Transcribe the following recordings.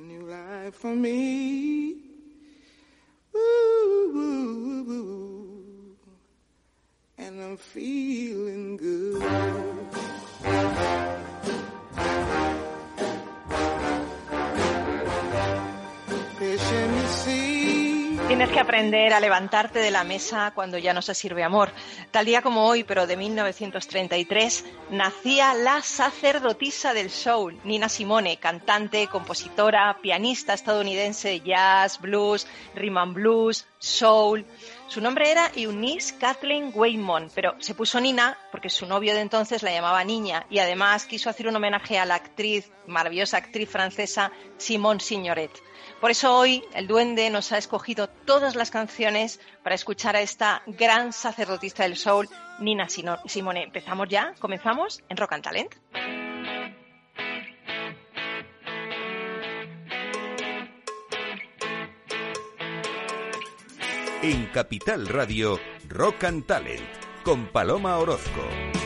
New life for me. Woo, woo, woo, and I'm feeling good. Tienes que aprender a levantarte de la mesa cuando ya no se sirve amor. Tal día como hoy, pero de 1933, nacía la sacerdotisa del soul, Nina Simone, cantante, compositora, pianista estadounidense de jazz, blues, rhythm and blues, soul. Su nombre era Eunice Kathleen Waymon, pero se puso Nina porque su novio de entonces la llamaba Niña y además quiso hacer un homenaje a la actriz, maravillosa actriz francesa Simone Signoret. Por eso hoy el duende nos ha escogido todas las canciones para escuchar a esta gran sacerdotista del soul, Nina Simone. ¿Empezamos ya? ¿Comenzamos en Rock and Talent? En Capital Radio, Rock and Talent, con Paloma Orozco.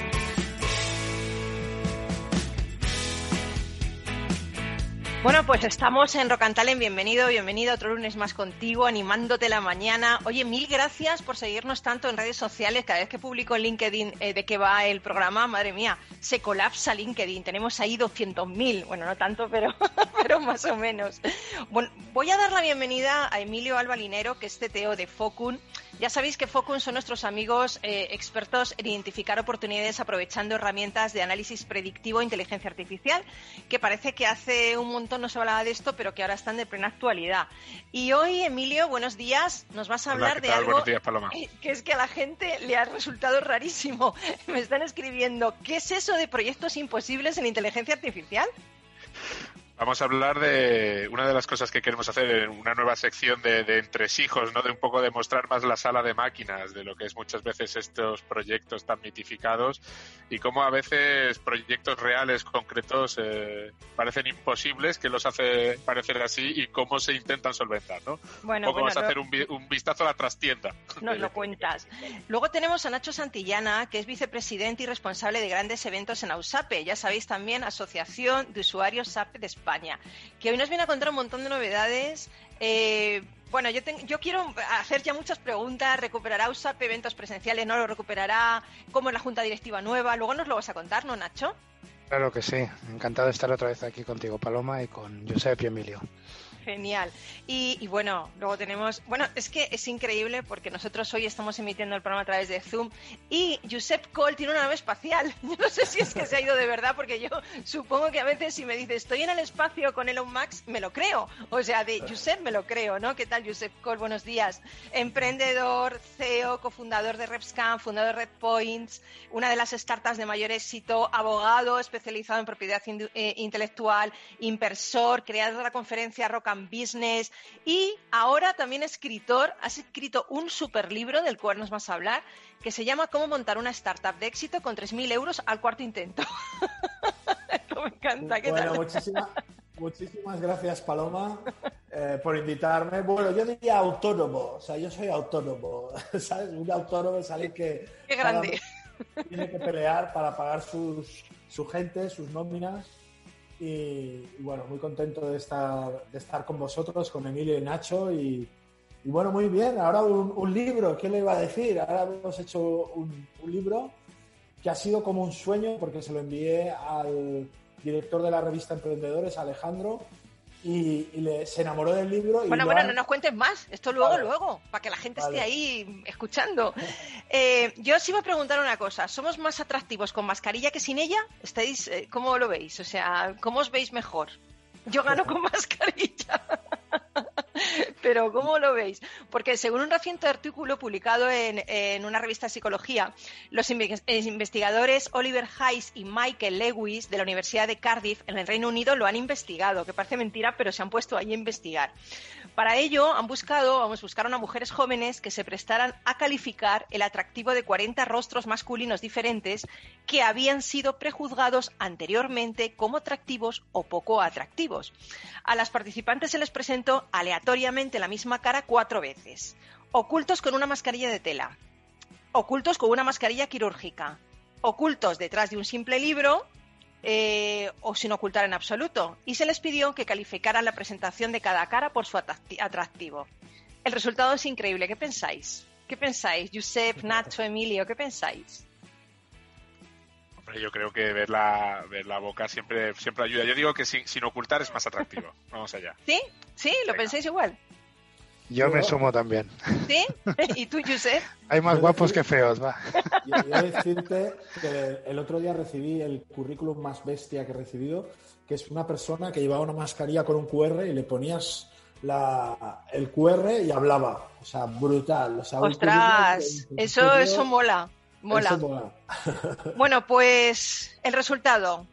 Bueno, pues estamos en Rocantalen. Bienvenido, bienvenido otro lunes más contigo, animándote la mañana. Oye, mil gracias por seguirnos tanto en redes sociales. Cada vez que publico en LinkedIn eh, de qué va el programa, madre mía, se colapsa LinkedIn. Tenemos ahí 200.000. Bueno, no tanto, pero, pero más o menos. Bueno, voy a dar la bienvenida a Emilio Albalinero, que es CTO de Focun. Ya sabéis que Focun son nuestros amigos eh, expertos en identificar oportunidades aprovechando herramientas de análisis predictivo e inteligencia artificial, que parece que hace un montón no se hablaba de esto, pero que ahora están de plena actualidad. Y hoy, Emilio, buenos días, nos vas a hablar de algo que es que a la gente le ha resultado rarísimo. Me están escribiendo, ¿qué es eso de proyectos imposibles en inteligencia artificial? Vamos a hablar de una de las cosas que queremos hacer en una nueva sección de, de entresijos, ¿no? De un poco demostrar más la sala de máquinas, de lo que es muchas veces estos proyectos tan mitificados y cómo a veces proyectos reales, concretos, eh, parecen imposibles, que los hace parecer así y cómo se intentan solventar, ¿no? Bueno, un vamos a hacer un, un, vistazo a la trastienda. Nos lo cuentas. Luego tenemos a Nacho Santillana, que es vicepresidente y responsable de grandes eventos en AUSAPE. Ya sabéis también, Asociación de Usuarios SAPE de España que hoy nos viene a contar un montón de novedades. Eh, bueno, yo, yo quiero hacer ya muchas preguntas. ¿Recuperará USAP eventos presenciales? ¿No lo recuperará? ¿Cómo es la junta directiva nueva? Luego nos lo vas a contar, ¿no, Nacho? Claro que sí. Encantado de estar otra vez aquí contigo, Paloma, y con Josep y Emilio. Genial. Y, bueno, luego tenemos. Bueno, es que es increíble porque nosotros hoy estamos emitiendo el programa a través de Zoom y Josep Cole tiene una nave espacial. Yo no sé si es que se ha ido de verdad, porque yo supongo que a veces si me dice estoy en el espacio con Elon Max, me lo creo. O sea, de Josep me lo creo, ¿no? ¿Qué tal, Josep Cole? Buenos días. Emprendedor, CEO, cofundador de RepScan, fundador de Red Points, una de las startups de mayor éxito, abogado especializado en propiedad eh, intelectual, inversor, creador de la conferencia Roca Business y ahora también escritor. Has escrito un super libro del cual nos vas a hablar que se llama Cómo montar una startup de éxito con 3.000 euros al cuarto intento. Esto me encanta. bueno, Muchísimas, gracias, Paloma, eh, por invitarme. Bueno, yo diría autónomo, o sea, yo soy autónomo, ¿sabes? Un autónomo es alguien que... Qué grande. Tiene que pelear para pagar sus, su gente, sus nóminas y, bueno, muy contento de estar, de estar con vosotros, con Emilio y Nacho. Y, bueno, muy bien. Ahora un, libro, ¿qué le iba a decir? Ahora hemos hecho un, un libro que ha sido como un sueño porque se lo envié al director de la revista Emprendedores, Alejandro, y, se enamoró del libro. Y bueno, bueno, no nos cuentes más, esto luego, luego, para que la gente esté ahí escuchando. Eh, yo sí voy a preguntar una cosa, ¿somos más atractivos con mascarilla que sin ella? ¿Estáis, eh, ¿Cómo lo veis? O sea, ¿cómo os veis mejor? Yo gano con mascarilla. Pero ¿cómo lo veis? Porque según un reciente artículo publicado en, una revista de psicología, los investigadores Oliver Hayes y Michael Lewis de la Universidad de Cardiff en el Reino Unido lo han investigado, que parece mentira, pero se han puesto ahí a investigar. Para ello han buscado, vamos, buscaron a mujeres jóvenes que se prestaran a calificar el atractivo de 40 rostros masculinos diferentes que habían sido prejuzgados anteriormente como atractivos o poco atractivos. A las participantes se les presentó aleatoriamente la misma cara cuatro veces, ocultos con una mascarilla de tela, ocultos con una mascarilla quirúrgica, ocultos detrás de un simple libro eh, o sin ocultar en absoluto, y se les pidió que calificaran la presentación de cada cara por su atractivo. El resultado es increíble. ¿Qué pensáis? ¿Qué pensáis? Josep, Nacho, Emilio, ¿qué pensáis? Hombre, yo creo que ver la, ver la boca siempre, siempre ayuda. Yo digo que sin, sin ocultar es más atractivo. Vamos allá. ¿Sí? ¿Sí? ¿Lo pensáis igual? Yo me sumo también. ¿Sí? ¿Y tú, Josep? Hay más guapos que feos, va. Yo voy a decirte que el otro día recibí el currículum más bestia que he recibido, que es una persona que llevaba una mascarilla con un QR y le ponías la, el QR y hablaba. O sea, brutal. O sea, Ostras, eso, eso mola. Mola. Bueno, pues el resultado.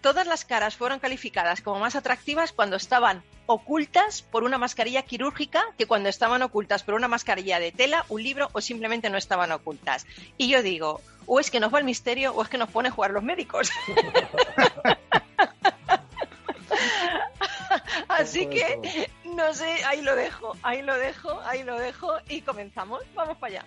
Todas las caras fueron calificadas como más atractivas cuando estaban ocultas por una mascarilla quirúrgica que cuando estaban ocultas por una mascarilla de tela, un libro o simplemente no estaban ocultas. Y yo digo, o es que nos va el misterio o es que nos pone a jugar los médicos. Así que, no sé, ahí lo dejo, ahí lo dejo, ahí lo dejo y comenzamos. Vamos para allá.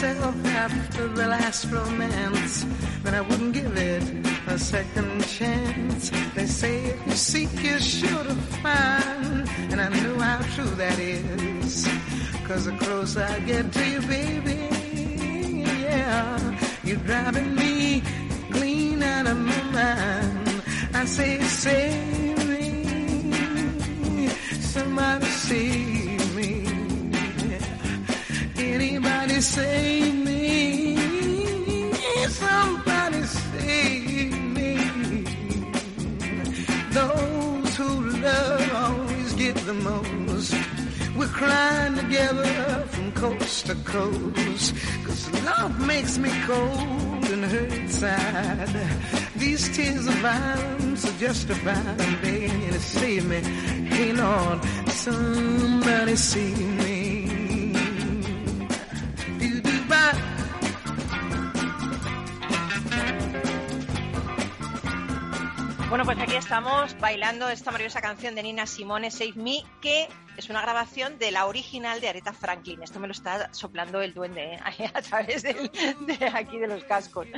Myself after the last romance that I wouldn't give it a second chance. They say if you seek, you're sure to find. And I know how true that is. Cause the closer I get to you, baby, yeah, you're driving me clean out of my mind. I say, save me, somebody save me? Somebody save me. Those who love always get the most. We're crying together from coast to coast. Cause love makes me cold and hurt inside. These tears of violence are justified. I'm begging to save me. Hey Lord, somebody save me. Pues aquí estamos bailando esta maravillosa canción de Nina Simone, Save Me, que es una grabación de la original de Aretha Franklin. Esto me lo está soplando el duende ¿eh? A través de aquí de los cascos.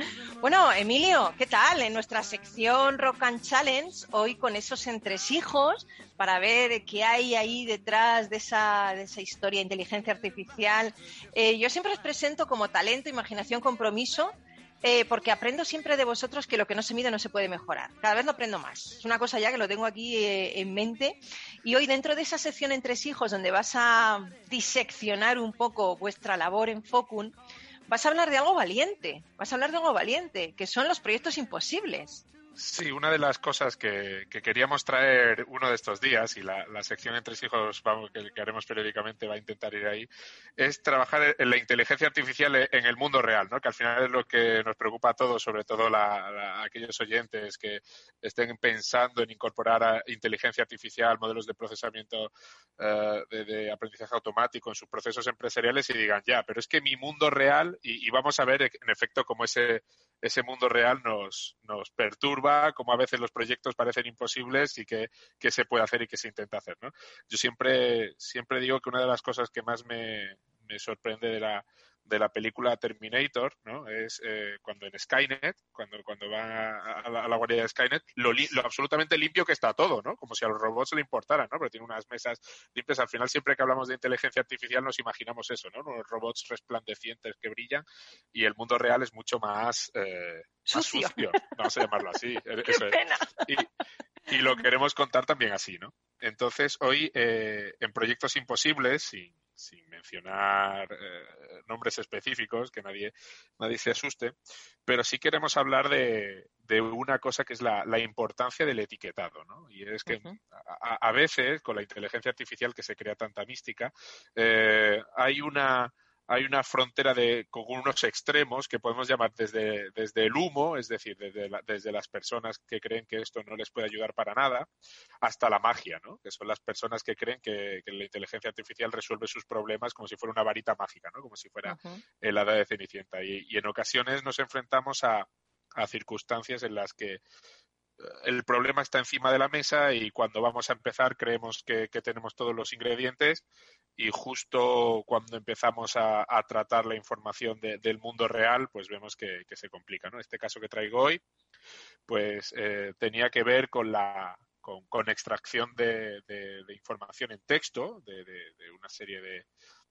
Bueno, Emilio, ¿qué tal? En nuestra sección Rock and Challenge, hoy con esos entresijos, para ver qué hay ahí detrás de esa, de esa historia inteligencia artificial. Eh, yo siempre os presento como talento, imaginación, compromiso. Eh, porque aprendo siempre de vosotros que lo que no se mide no se puede mejorar. Cada vez lo aprendo más. Es una cosa ya que lo tengo aquí eh, en mente. Y hoy, dentro de esa sección entre hijos, donde vas a diseccionar un poco vuestra labor en Focun, vas a hablar de algo valiente. Vas a hablar de algo valiente, que son los proyectos imposibles. Sí, una de las cosas que, que queríamos traer uno de estos días, y la, la sección Entre hijos vamos, que, haremos periódicamente va a intentar ir ahí, es trabajar en la inteligencia artificial en el mundo real, ¿no? que al final es lo que nos preocupa a todos, sobre todo la- aquellos oyentes que estén pensando en incorporar inteligencia artificial, modelos de procesamiento eh, de, aprendizaje automático en sus procesos empresariales y digan, ya, pero es que mi mundo real, y vamos a ver en efecto cómo ese ese mundo real nos, nos perturba, como a veces los proyectos parecen imposibles y qué, qué se puede hacer y qué se intenta hacer. ¿no? Yo siempre, siempre digo que una de las cosas que más me, me sorprende de la, de la película Terminator, ¿no? Es eh, cuando en Skynet, cuando, cuando va a la, a la guardia de Skynet, lo, li- lo absolutamente limpio que está todo, ¿no? Como si a los robots le importaran, ¿no? Porque tiene unas mesas limpias. Al final, siempre que hablamos de inteligencia artificial, nos imaginamos eso, ¿no? Los robots resplandecientes que brillan y el mundo real es mucho más, eh, más Sucio. sucio, vamos a llamarlo así. ¡Qué Eso es pena! y, y lo queremos contar también así, ¿no? Entonces, hoy eh, en Proyectos Imposibles, sin, sin mencionar eh, nombres específicos, que nadie, nadie se asuste, pero sí queremos hablar de, de una cosa que es la, la importancia del etiquetado, ¿no? Y es que a, a veces, con la inteligencia artificial que se crea tanta mística, eh, hay una hay una frontera de, con unos extremos que podemos llamar desde, desde el humo, es decir, desde, la- desde las personas que creen que esto no les puede ayudar para nada, hasta la magia, ¿no? que son las personas que creen que, que la inteligencia artificial resuelve sus problemas como si fuera una varita mágica, ¿no? como si fuera Ujú. el hada de Cenicienta. Y, y en ocasiones nos enfrentamos a, a circunstancias en las que el problema está encima de la mesa y cuando vamos a empezar creemos que, tenemos todos los ingredientes y justo cuando empezamos a, tratar la información de- del mundo real, pues vemos que, se complica. ¿no? Este caso que traigo hoy, pues eh, tenía que ver con la con, extracción de, información en texto, de, una serie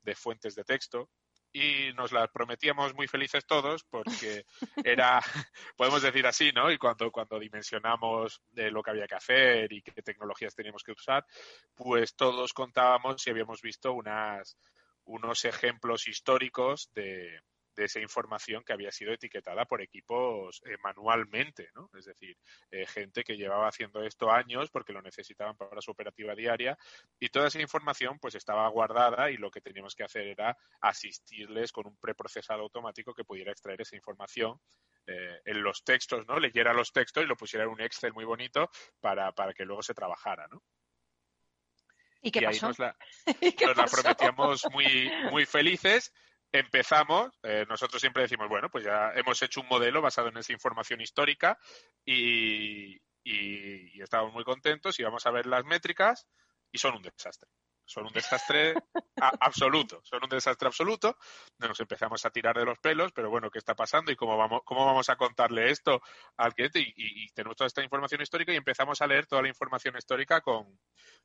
de fuentes de texto, y nos las prometíamos muy felices todos porque era, podemos decir así, ¿no? Y cuando, cuando dimensionamos eh, lo que había que hacer y qué tecnologías teníamos que usar, pues todos contábamos y habíamos visto unas, unos ejemplos históricos de, de esa información que había sido etiquetada por equipos eh, manualmente, ¿no? Es decir, eh, gente que llevaba haciendo esto años porque lo necesitaban para su operativa diaria y toda esa información pues estaba guardada y lo que teníamos que hacer era asistirles con un preprocesado automático que pudiera extraer esa información eh, en los textos, ¿no? Leyera los textos y lo pusiera en un Excel muy bonito para, para que luego se trabajara, ¿no? ¿Y qué y ahí pasó? nos la, ¿Y qué nos la prometíamos muy, muy felices. Empezamos, eh, nosotros siempre decimos, bueno, pues ya hemos hecho un modelo basado en esa información histórica y, y, y estamos muy contentos y vamos a ver las métricas y son un desastre. Son un desastre a- absoluto, son un desastre absoluto. Nos empezamos a tirar de los pelos, pero bueno, ¿qué está pasando y cómo vamos, cómo vamos a contarle esto al cliente? Y, y- y tenemos toda esta información histórica y empezamos a leer toda la información histórica con,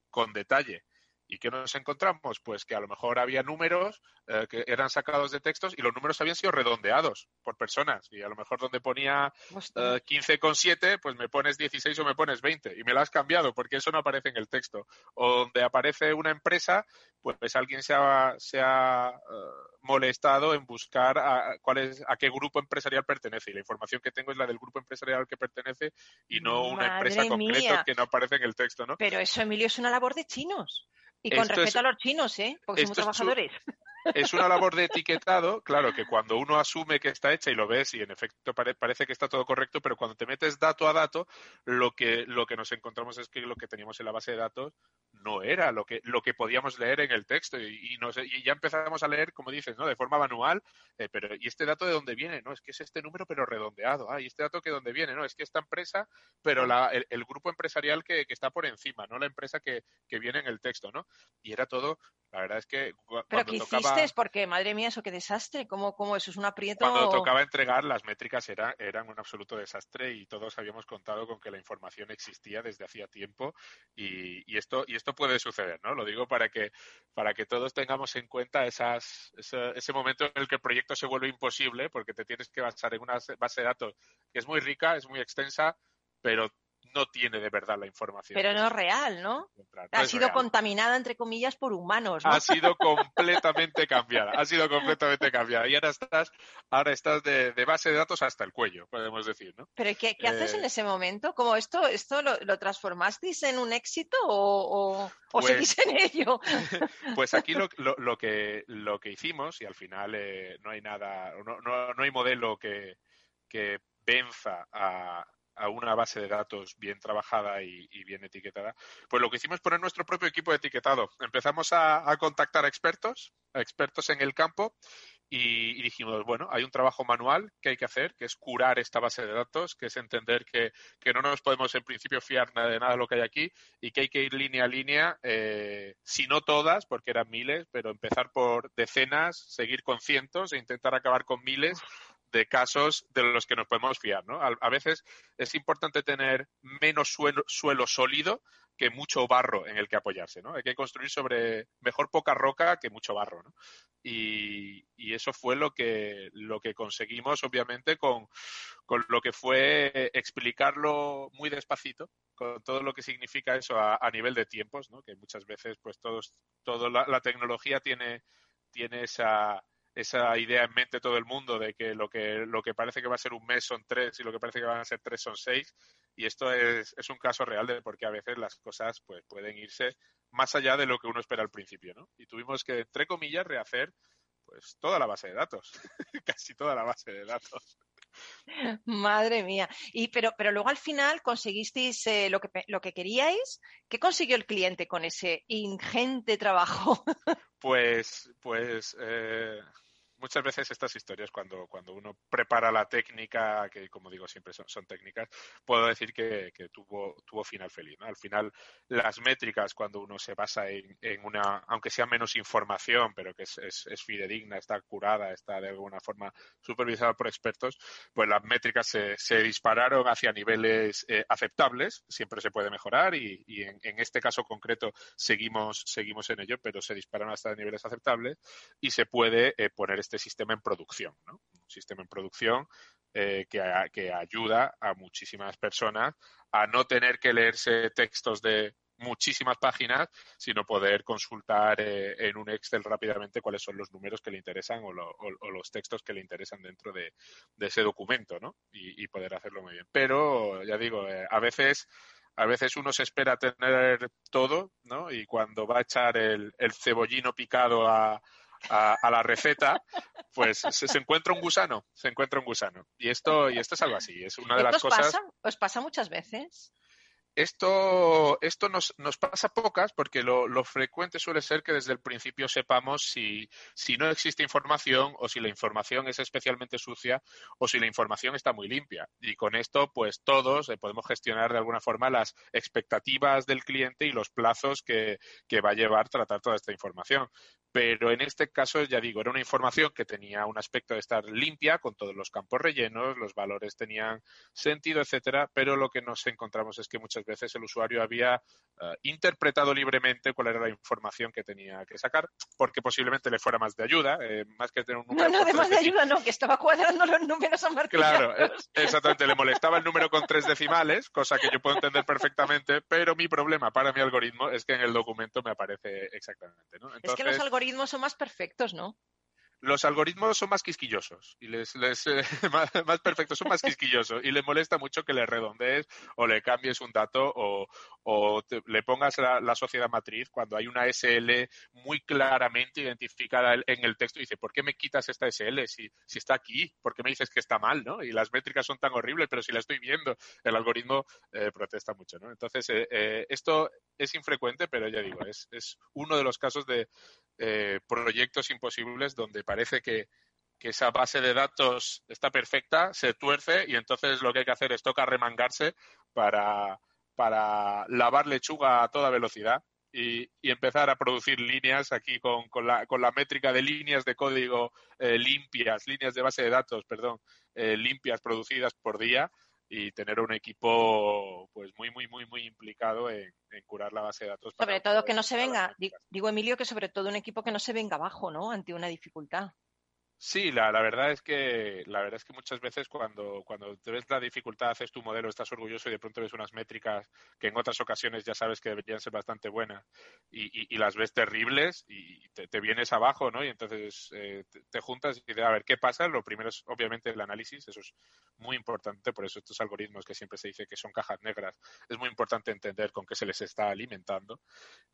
con detalle. ¿Y qué nos encontramos? Pues que a lo mejor había números eh, que eran sacados de textos y los números habían sido redondeados por personas. Y a lo mejor donde ponía eh, 15,7, pues me pones 16 o me pones 20. Y me lo has cambiado porque eso no aparece en el texto. O donde aparece una empresa, pues alguien se ha, se ha eh, molestado en buscar a, cuál es, a qué grupo empresarial pertenece. Y la información que tengo es la del grupo empresarial al que pertenece y no una empresa concreta mía. que no aparece en el texto, ¿no? Pero eso, Emilio, es una labor de chinos. Y con Esto es- respeto a los chinos, ¿eh? Porque somos es trabajadores. Es una labor de etiquetado, claro, que cuando uno asume que está hecha y lo ves y en efecto pare- parece que está todo correcto, pero cuando te metes dato a dato, lo que, lo que nos encontramos es que lo que teníamos en la base de datos no era lo que, lo que podíamos leer en el texto y, y, nos- y ya empezamos a leer, como dices, ¿no? De forma manual, eh, pero ¿y este dato de dónde viene? No, es que es este número pero redondeado. Ah, ¿y este dato que dónde viene? No, es que esta empresa, pero la, el, el grupo empresarial que, que está por encima, no la empresa que, que viene en el texto, ¿no? Y era todo, la verdad es que Pero ¿qué tocaba... hiciste? Porque, madre mía, eso qué desastre. ¿Cómo, cómo eso es un aprieto? Cuando tocaba entregar, las métricas era, eran un absoluto desastre y todos habíamos contado con que la información existía desde hacía tiempo y, y esto y esto puede suceder, ¿no? Lo digo para que para que todos tengamos en cuenta esas, ese, ese momento en el que el proyecto se vuelve imposible porque te tienes que basar en una base de datos que es muy rica, es muy extensa, pero no tiene de verdad la información. Pero no es real, ¿no? Ha sido real. contaminada, entre comillas, por humanos, ¿no? ha sido completamente cambiada, ha sido completamente cambiada y ahora estás, ahora estás de, de base de datos hasta el cuello, podemos decir, ¿no? Pero ¿qué, qué haces Eh, en ese momento? ¿Cómo esto, esto lo, lo transformasteis en un éxito o, o, o Pues- seguís en ello? Pues aquí lo, lo, lo que, lo que hicimos, y al final eh, no hay nada, no, no, no hay modelo que, que venza a, a una base de datos bien trabajada y, bien etiquetada, pues lo que hicimos es poner nuestro propio equipo de etiquetado. Empezamos a, a contactar a expertos, a expertos en el campo, y, dijimos, bueno, hay un trabajo manual que hay que hacer, que es curar esta base de datos, que es entender que, no nos podemos en principio fiar de nada de lo que hay aquí y que hay que ir línea a línea, eh, si no todas, porque eran miles, pero empezar por decenas, seguir con cientos e intentar acabar con miles de casos de los que nos podemos fiar, ¿no? A, veces es importante tener menos suelo, suelo, sólido que mucho barro en el que apoyarse, ¿no? Hay que construir sobre mejor poca roca que mucho barro, ¿no? Y, eso fue lo que, lo que conseguimos, obviamente, con, con, lo que fue explicarlo muy despacito, con todo lo que significa eso a, nivel de tiempos, ¿no? Que muchas veces, pues, todos, todo la, la tecnología tiene, tiene esa esa idea en mente todo el mundo de que lo que lo que parece que va a ser un mes son tres y lo que parece que van a ser tres son seis y esto es, es un caso real de porque a veces las cosas pues pueden irse más allá de lo que uno espera al principio no y tuvimos que entre comillas rehacer pues toda la base de datos casi toda la base de datos Madre mía. Y pero, pero luego al final conseguisteis eh, lo, que, lo que queríais. ¿Qué consiguió el cliente con ese ingente trabajo? Pues, pues eh, muchas veces estas historias, cuando, cuando uno prepara la técnica, que como digo siempre son, técnicas, puedo decir que, tuvo, tuvo final feliz. Al final, las métricas, cuando uno se basa en, una, aunque sea menos información, pero que es, es, fidedigna, está curada, está de alguna forma supervisada por expertos, pues las métricas se, se dispararon hacia niveles eh, aceptables, siempre se puede mejorar y, en, este caso concreto seguimos, seguimos en ello, pero se dispararon hasta niveles aceptables y se puede eh, poner este sistema en producción, ¿no? Un sistema en producción eh, que, que ayuda a muchísimas personas a no tener que leerse textos de muchísimas páginas, sino poder consultar eh, en un Excel rápidamente cuáles son los números que le interesan o, los textos que le interesan dentro de, ese documento, ¿no? Y, poder hacerlo muy bien. Pero, ya digo, eh, a veces a veces uno se espera tener todo, ¿no? Y cuando va a echar el cebollino picado a, a, la receta, pues se, encuentra un gusano, se encuentra un gusano. Y esto, y esto es algo así, es una de las cosas. ¿Os pasa muchas veces? Esto, esto nos, nos pasa pocas porque lo, lo, frecuente suele ser que desde el principio sepamos si, si no existe información o si la información es especialmente sucia o si la información está muy limpia. Y con esto, pues todos eh, podemos gestionar de alguna forma las expectativas del cliente y los plazos que, que va a llevar tratar toda esta información pero en este caso, ya digo, era una información que tenía un aspecto de estar limpia, con todos los campos rellenos, los valores tenían sentido, etcétera, pero lo que nos encontramos es que muchas veces el usuario había eh, interpretado libremente cuál era la información que tenía que sacar, porque posiblemente le fuera más de ayuda, eh, más que tener un número. No, no, de más de ayuda no, que estaba cuadrando los números a Claro, eh, exactamente, le molestaba el número con tres decimales, cosa que yo puedo entender perfectamente, pero mi problema para mi algoritmo es que en el documento me aparece exactamente. ¿no? es que los algoritmos son más perfectos, ¿no? los algoritmos son más quisquillosos y les, les eh, más, perfectos son más quisquillosos y le molesta mucho que le redondees o le cambies un dato o, o le pongas la, sociedad matriz cuando hay una SL muy claramente identificada en el texto y dice ¿por qué me quitas esta SL si, si está aquí? ¿por qué me dices que está mal? ¿no? y las métricas son tan horribles pero si la estoy viendo el algoritmo eh, protesta mucho ¿no? entonces eh, esto es infrecuente pero ya digo es, es uno de los casos de, eh, proyectos imposibles donde parece que, esa base de datos está perfecta, se tuerce y entonces lo que hay que hacer es tocar remangarse para, para lavar lechuga a toda velocidad y, empezar a producir líneas aquí con, con, la, con la métrica de líneas de código eh, limpias, líneas de base de datos, perdón, eh, limpias producidas por día y tener un equipo pues muy muy muy muy implicado en, curar la base de datos sobre todo que no se venga digo Emilio que sobre todo un equipo que no se venga abajo no ante una dificultad Sí, la, la, verdad es que la verdad es que muchas veces cuando, cuando te ves la dificultad, haces tu modelo, estás orgulloso y de pronto ves unas métricas que en otras ocasiones ya sabes que deberían ser bastante buenas y, y, las ves terribles y te, vienes abajo, ¿no? Y entonces eh, te, juntas y dices, a ver, ¿qué pasa? Lo primero es obviamente el análisis, eso es muy importante, por eso estos algoritmos que siempre se dice que son cajas negras, es muy importante entender con qué se les está alimentando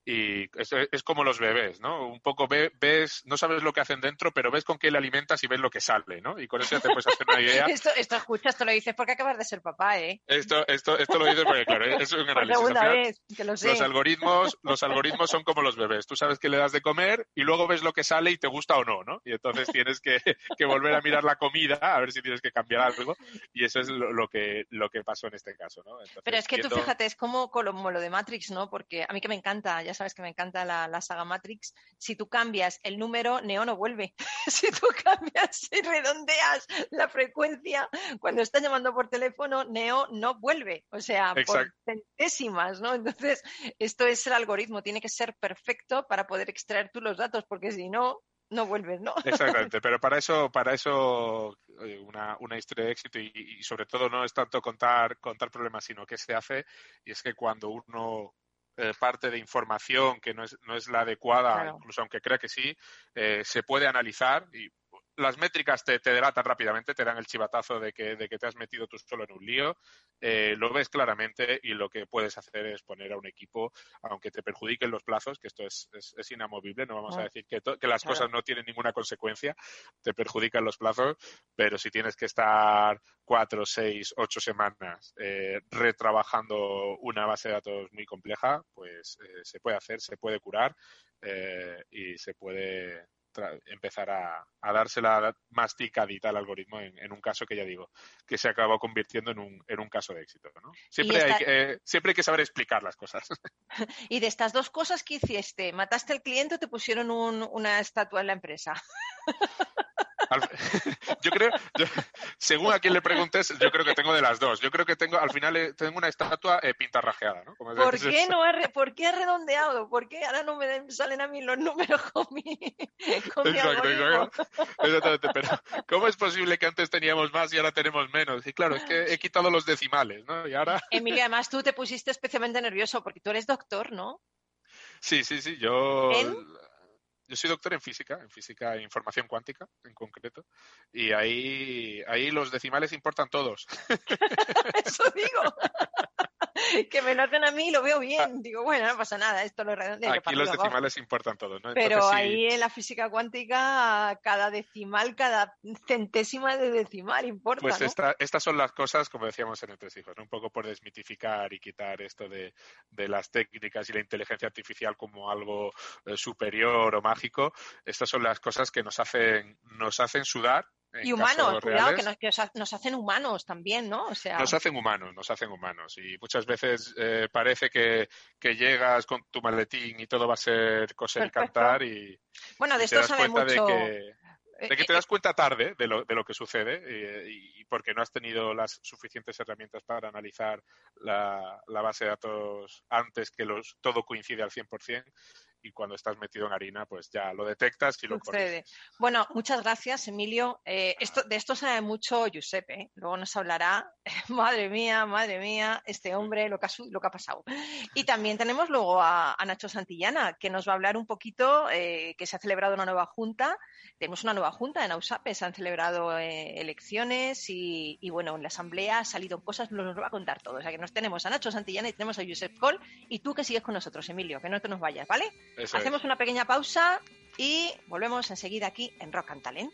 y es, es como los bebés, ¿no? Un poco ves, no sabes lo que hacen dentro, pero ves con qué le alimentan alimentas y ves lo que sale, ¿no? Y con eso ya te puedes hacer una idea. esto, esto escucha, esto lo dices porque acabas de ser papá, ¿eh? Esto, esto, esto lo dices porque, claro, es un análisis. Segunda final, vez, que lo sé. Los algoritmos, los algoritmos son como los bebés. Tú sabes que le das de comer y luego ves lo que sale y te gusta o no, ¿no? Y entonces tienes que, que volver a mirar la comida a ver si tienes que cambiar algo. Y eso es lo, lo que, lo que pasó en este caso, ¿no? Entonces, Pero es que tú viendo- fíjate, es como, como lo de Matrix, ¿no? Porque a mí que me encanta, ya sabes que me encanta la, la saga Matrix, si tú cambias el número, Neo no vuelve. si tú cambias y redondeas la frecuencia, cuando estás llamando por teléfono, Neo no vuelve. O sea, por centésimas, ¿no? Entonces, esto es el algoritmo, tiene que ser perfecto para poder extraer tú los datos, porque si no, no vuelves, ¿no? Exactamente, pero para eso, para eso eh, una, una historia de éxito y, y sobre todo no es tanto contar, contar problemas, sino que se hace y es que cuando uno eh, parte de información que no es, no es la adecuada, Claro. incluso aunque crea que sí, eh, se puede analizar y las métricas te, te delatan rápidamente, te dan el chivatazo de que, de que te has metido tú solo en un lío, eh, lo ves claramente y lo que puedes hacer es poner a un equipo, aunque te perjudiquen los plazos, que esto es, es, es inamovible, no vamos a Ah. decir que, to- que las Claro. cosas no tienen ninguna consecuencia, te perjudican los plazos, pero si tienes que estar cuatro, seis, ocho semanas eh, retrabajando una base de datos muy compleja, pues eh, se puede hacer, se puede curar eh, y se puede empezar a, a dársela masticadita al algoritmo en, en un caso que ya digo que se acabó convirtiendo en un, en un caso de éxito. ¿no? Siempre, esta- hay que, eh, siempre hay que saber explicar las cosas. Y de estas dos cosas que hiciste, ¿mataste al cliente o te pusieron un- una estatua en la empresa? Yo creo, yo- según a quien le preguntes, yo creo que tengo de las dos. Yo creo que tengo, al final eh, tengo una estatua eh, pintarrajeada, ¿no? Como ¿Por qué no ha, ¿Por qué ha redondeado? ¿Por qué ahora no me salen a mí los números mi Exacto, algoritmo? exacto. Exactamente, pero ¿cómo es posible que antes teníamos más y ahora tenemos menos? Y claro, es que he quitado los decimales, ¿no? Y ahora, Emilio, además tú te pusiste especialmente nervioso porque tú eres doctor, ¿no? sí, sí, sí, yo... ¿En? Yo soy doctor en física, en física e información cuántica en concreto, y ahí, ahí los decimales importan todos. Eso digo. que me lo hacen a mí y lo veo bien. Digo, bueno, no pasa nada, esto lo redondeo. Aquí los abajo. decimales importan todos, ¿no? Pero sí, ahí en la física cuántica, cada decimal, cada centésima de decimal importa, Pues ¿no? esta- estas son las cosas, como decíamos en Entre Hijos, ¿no? un poco por desmitificar y quitar esto de, de las técnicas y la inteligencia artificial como algo eh, superior o mágico. Estas son las cosas que nos hacen, nos hacen sudar. Y humanos, cuidado, que, nos, que nos hacen humanos también, ¿no? O sea, Nos hacen humanos, nos hacen humanos. Y muchas veces eh, parece que, que llegas con tu maletín y todo va a ser coser y Perfecto. cantar y, bueno, de y te esto das sabe cuenta mucho. de que, de que te eh, das cuenta tarde de lo, de lo que sucede eh, y, y porque no has tenido las suficientes herramientas para analizar la, la base de datos antes que los, todo coincide al 100% y cuando estás metido en harina pues ya lo detectas y lo Sucede. Bueno, muchas gracias, Emilio. Eh, esto, de esto sabe mucho Giuseppe. ¿eh? Luego nos hablará. madre mía, madre mía, este hombre, lo que ha, lo que ha pasado. Y también tenemos luego a, a Nacho Santillana, que nos va a hablar un poquito, eh, que se ha celebrado una nueva junta. Tenemos una nueva junta en AUSAPE, se han celebrado eh, elecciones y, y, bueno, en la asamblea ha salido cosas, nos lo va a contar todo. O sea que nos tenemos a Nacho Santillana y tenemos a Josep Col y tú que sigues con nosotros, Emilio, que no te nos vayas, ¿vale? Eso es. Hacemos una pequeña pausa y volvemos enseguida aquí en Rock and Talent.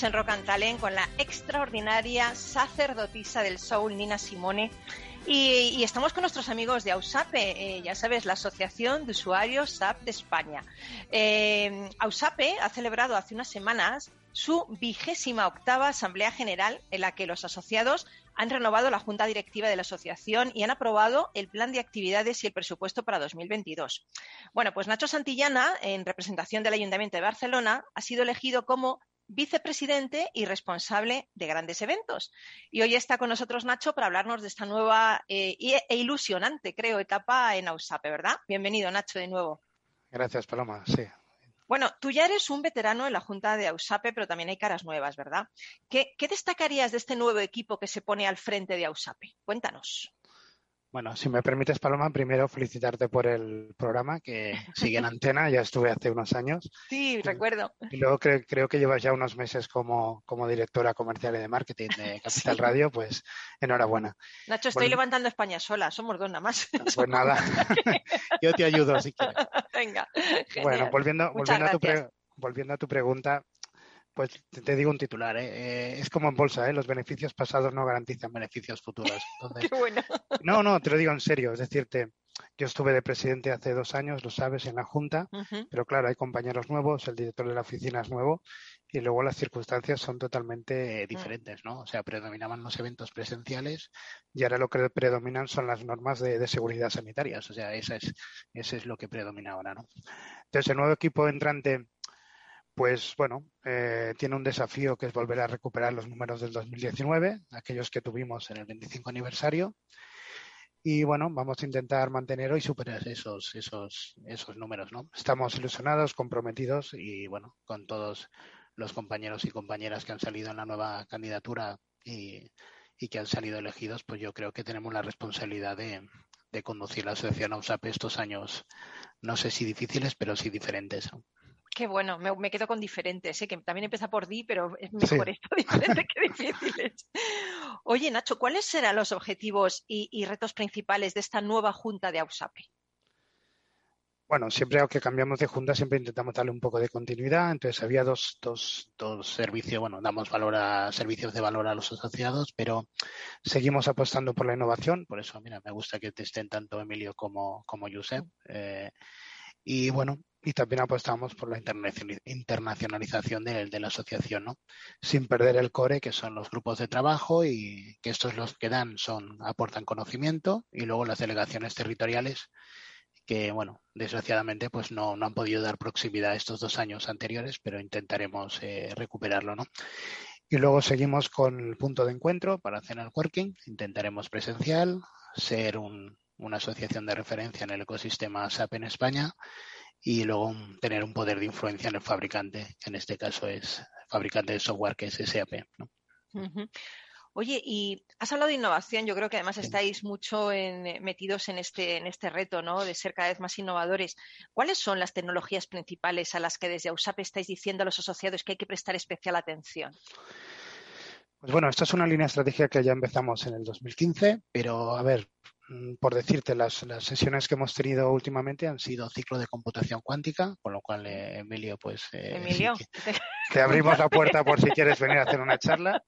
En Rock and con la extraordinaria sacerdotisa del soul, Nina Simone. Y, y estamos con nuestros amigos de AUSAPE, eh, ya sabes, la Asociación de Usuarios SAP de España. Eh, AUSAPE ha celebrado hace unas semanas su vigésima octava Asamblea General en la que los asociados han renovado la Junta Directiva de la Asociación y han aprobado el plan de actividades y el presupuesto para 2022. Bueno, pues Nacho Santillana, en representación del Ayuntamiento de Barcelona, ha sido elegido como vicepresidente y responsable de grandes eventos. Y hoy está con nosotros Nacho para hablarnos de esta nueva eh, e ilusionante, creo, etapa en AUSAPE, ¿verdad? Bienvenido, Nacho, de nuevo. Gracias, Paloma. Sí. Bueno, tú ya eres un veterano en la Junta de AUSAPE, pero también hay caras nuevas, ¿verdad? ¿Qué, qué destacarías de este nuevo equipo que se pone al frente de AUSAPE? Cuéntanos. Bueno, si me permites, Paloma, primero felicitarte por el programa que sigue en antena. Ya estuve hace unos años. Sí, recuerdo. Y luego creo, creo que llevas ya unos meses como, como directora comercial y de marketing de Capital Sí. Radio. Pues enhorabuena. Nacho, estoy Bueno. levantando España sola, somos dos nada más. Pues nada, yo te ayudo si quieres. Venga. Bueno, volviendo, volviendo, a tu pre- volviendo a tu pregunta, pues te, digo un titular. ¿eh? Eh, es como en bolsa, ¿eh? los beneficios pasados no garantizan beneficios futuros. Entonces, Qué bueno. no, no, te lo digo en serio. Es decirte, yo estuve de presidente hace dos años, lo sabes, en la Junta, pero claro, hay compañeros nuevos, el director de la oficina es nuevo y luego las circunstancias son totalmente eh, diferentes, ¿no? O sea, predominaban los eventos presenciales y ahora lo que predominan son las normas de, de seguridad sanitarias. O sea, esa es, ese es lo que predomina ahora, ¿no? Entonces, el nuevo equipo entrante, pues bueno, eh, tiene un desafío que es volver a recuperar los números del 2019, aquellos que tuvimos en el 25 aniversario. Y bueno, vamos a intentar mantener hoy superar esos, esos, esos números, ¿no? Estamos ilusionados, comprometidos y bueno, con todos los compañeros y compañeras que han salido en la nueva candidatura y, y que han salido elegidos, pues yo creo que tenemos la responsabilidad de, de conducir la asociación AUSAP estos años, no sé si difíciles, pero sí diferentes. Qué bueno, me, me quedo con diferentes, ¿eh? que también empieza por di, pero es Sí. mejor esto diferente que difíciles. Oye, Nacho, ¿cuáles serán los objetivos y, y retos principales de esta nueva junta de AUSAPE? Bueno, siempre que cambiamos de junta, siempre intentamos darle un poco de continuidad. Entonces, había dos, dos, dos servicios, bueno, damos valor a servicios de valor a los asociados, pero seguimos apostando por la innovación. Por eso, mira, me gusta que te estén tanto Emilio como, como Josep. Eh, y bueno, y también apostamos por la internacionalización de, la asociación, ¿no? Sin perder el core, que son los grupos de trabajo y que estos los que dan son, aportan conocimiento y luego las delegaciones territoriales que, bueno, desgraciadamente pues no, no han podido dar proximidad estos dos años anteriores, pero intentaremos eh, recuperarlo, ¿no? Y luego seguimos con el punto de encuentro para hacer el working. Intentaremos presencial, ser un, una asociación de referencia en el ecosistema SAP en España y luego tener un poder de influencia en el fabricante, que en este caso es fabricante de software que es SAP. ¿no? Oye, y has hablado de innovación, yo creo que además estáis mucho eh, metidos en este, en este reto, ¿no? De ser cada vez más innovadores. ¿Cuáles son las tecnologías principales a las que desde AUSAP estáis diciendo a los asociados que hay que prestar especial atención? Pues bueno, esta es una línea estratégica que ya empezamos en el 2015, pero a ver, por decirte, las, las, sesiones que hemos tenido últimamente han sido ciclo de computación cuántica, con lo cual, eh, Emilio, pues eh, Emilio. te abrimos la puerta por si quieres venir a hacer una charla.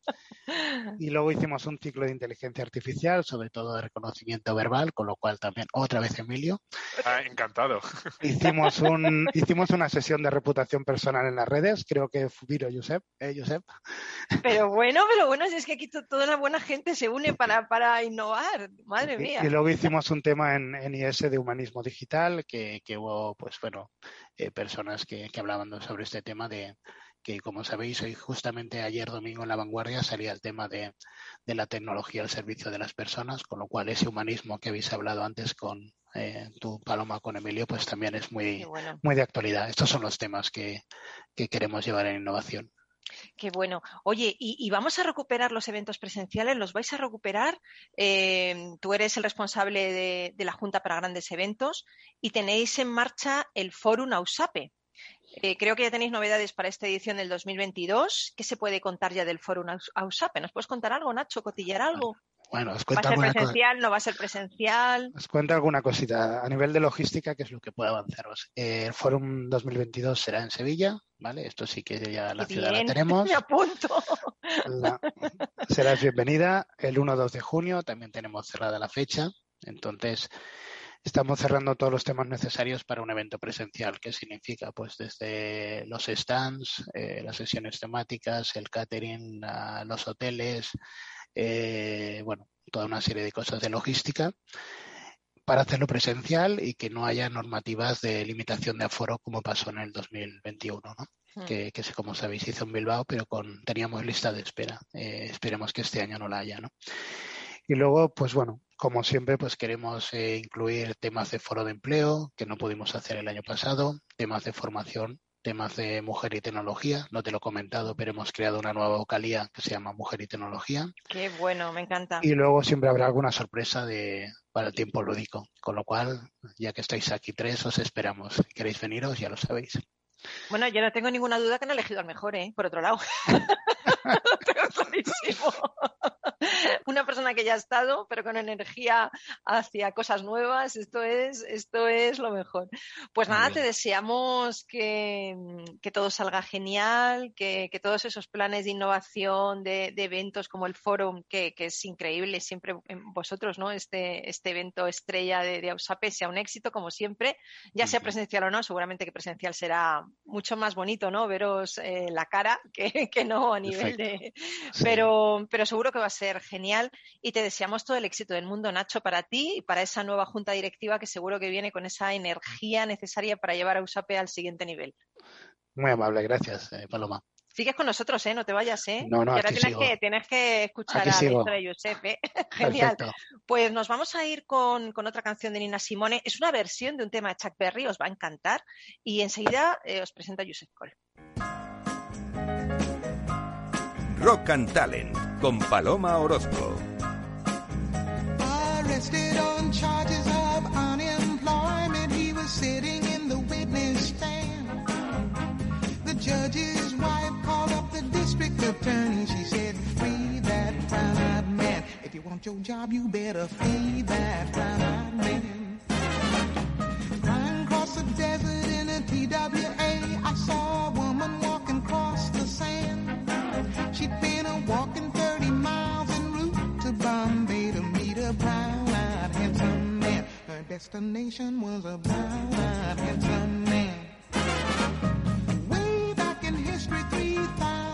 Y luego hicimos un ciclo de inteligencia artificial, sobre todo de reconocimiento verbal, con lo cual también, otra vez Emilio. Ah, encantado. Hicimos, un, hicimos una sesión de reputación personal en las redes, creo que Fubiro Josep, ¿eh, Josep? Pero bueno, pero bueno, si es que aquí toda la buena gente se une para, para innovar, madre mía luego hicimos un tema en, en IS de humanismo digital, que, que hubo, pues bueno, eh, personas que, que hablaban sobre este tema de que, como sabéis, hoy justamente ayer domingo en La Vanguardia salía el tema de, de la tecnología al servicio de las personas, con lo cual ese humanismo que habéis hablado antes con eh, tu Paloma, con Emilio, pues también es muy, muy de actualidad. Estos son los temas que, que queremos llevar en innovación. Qué bueno. Oye, ¿y, vamos a recuperar los eventos presenciales? ¿Los vais a recuperar? Eh, tú eres el responsable de, la Junta para Grandes Eventos y tenéis en marcha el Fórum AUSAPE. Eh, creo que ya tenéis novedades para esta edición del 2022. ¿Qué se puede contar ya del Fórum AUSAPE? ¿Nos puedes contar algo, Nacho? ¿Cotillar algo? Bueno, os ¿Va a ser presencial? ¿No va a ser presencial? Os cuento alguna cosita. A nivel de logística, ¿qué es lo que puedo avanzaros? Eh, el Fórum 2022 será en Sevilla, ¿vale? Esto sí que ya la ciudad la tenemos. Me apunto. serás bienvenida. El 1-2 de junio también tenemos cerrada la fecha. Entonces, estamos cerrando todos los temas necesarios para un evento presencial, que significa pues desde los stands, eh, las sesiones temáticas, el catering, los hoteles, eh, bueno, toda una serie de cosas de logística para hacerlo presencial y que no haya normativas de limitación de aforo como pasó en el 2021, ¿no? Hmm. Que, que, como sabéis, hizo en Bilbao, pero con teníamos lista de espera. Eh, esperemos que este año no la haya, ¿no? Y luego, pues bueno, como siempre, pues queremos eh, incluir temas de foro de empleo, que no pudimos hacer el año pasado, temas de formación temas de mujer y tecnología. No te lo he comentado, pero hemos creado una nueva vocalía que se llama Mujer y Tecnología. Qué bueno, me encanta. Y luego siempre habrá alguna sorpresa de, para el tiempo lúdico. Con lo cual, ya que estáis aquí tres, os esperamos. ¿Queréis veniros? Ya lo sabéis. Bueno, yo no tengo ninguna duda que no he elegido al mejor, ¿eh? Por otro lado. Una persona que ya ha estado, pero con energía hacia cosas nuevas, esto es, esto es lo mejor. Pues nada, te deseamos que, todo salga genial, que, todos esos planes de innovación, de, eventos como el Fórum, que, es increíble siempre vosotros, ¿no? Este, este evento estrella de, de Ausape sea un éxito, como siempre, ya sea presencial o no, seguramente que presencial será mucho más bonito, ¿no? Veros eh, la cara que, no a nivel de... Pero, pero seguro que va a ser genial y te deseamos todo el éxito del mundo, Nacho, para ti y para esa nueva junta directiva que seguro que viene con esa energía necesaria para llevar a USAPE al siguiente nivel. Muy amable, gracias, eh, Paloma. Sigues con nosotros, ¿eh? No te vayas, ¿eh? No, no, y ahora tienes que, tienes que escuchar a la de Josep, ¿eh? Genial. Pues nos vamos a ir con, otra canción de Nina Simone. Es una versión de un tema de Chuck Berry, os va a encantar. Y enseguida eh, os presento a Josep Cole. Rock and Talent con Paloma Orozco. She said, free that brown-eyed man. If you want your job, you better free that brown-eyed man. Crime across the desert in a TWA, I saw a woman walking across the sand. She'd been a walking 30 miles en route to Bombay to meet a brown-eyed handsome man. Her destination was a brown-eyed handsome man. Way back in history, 3,000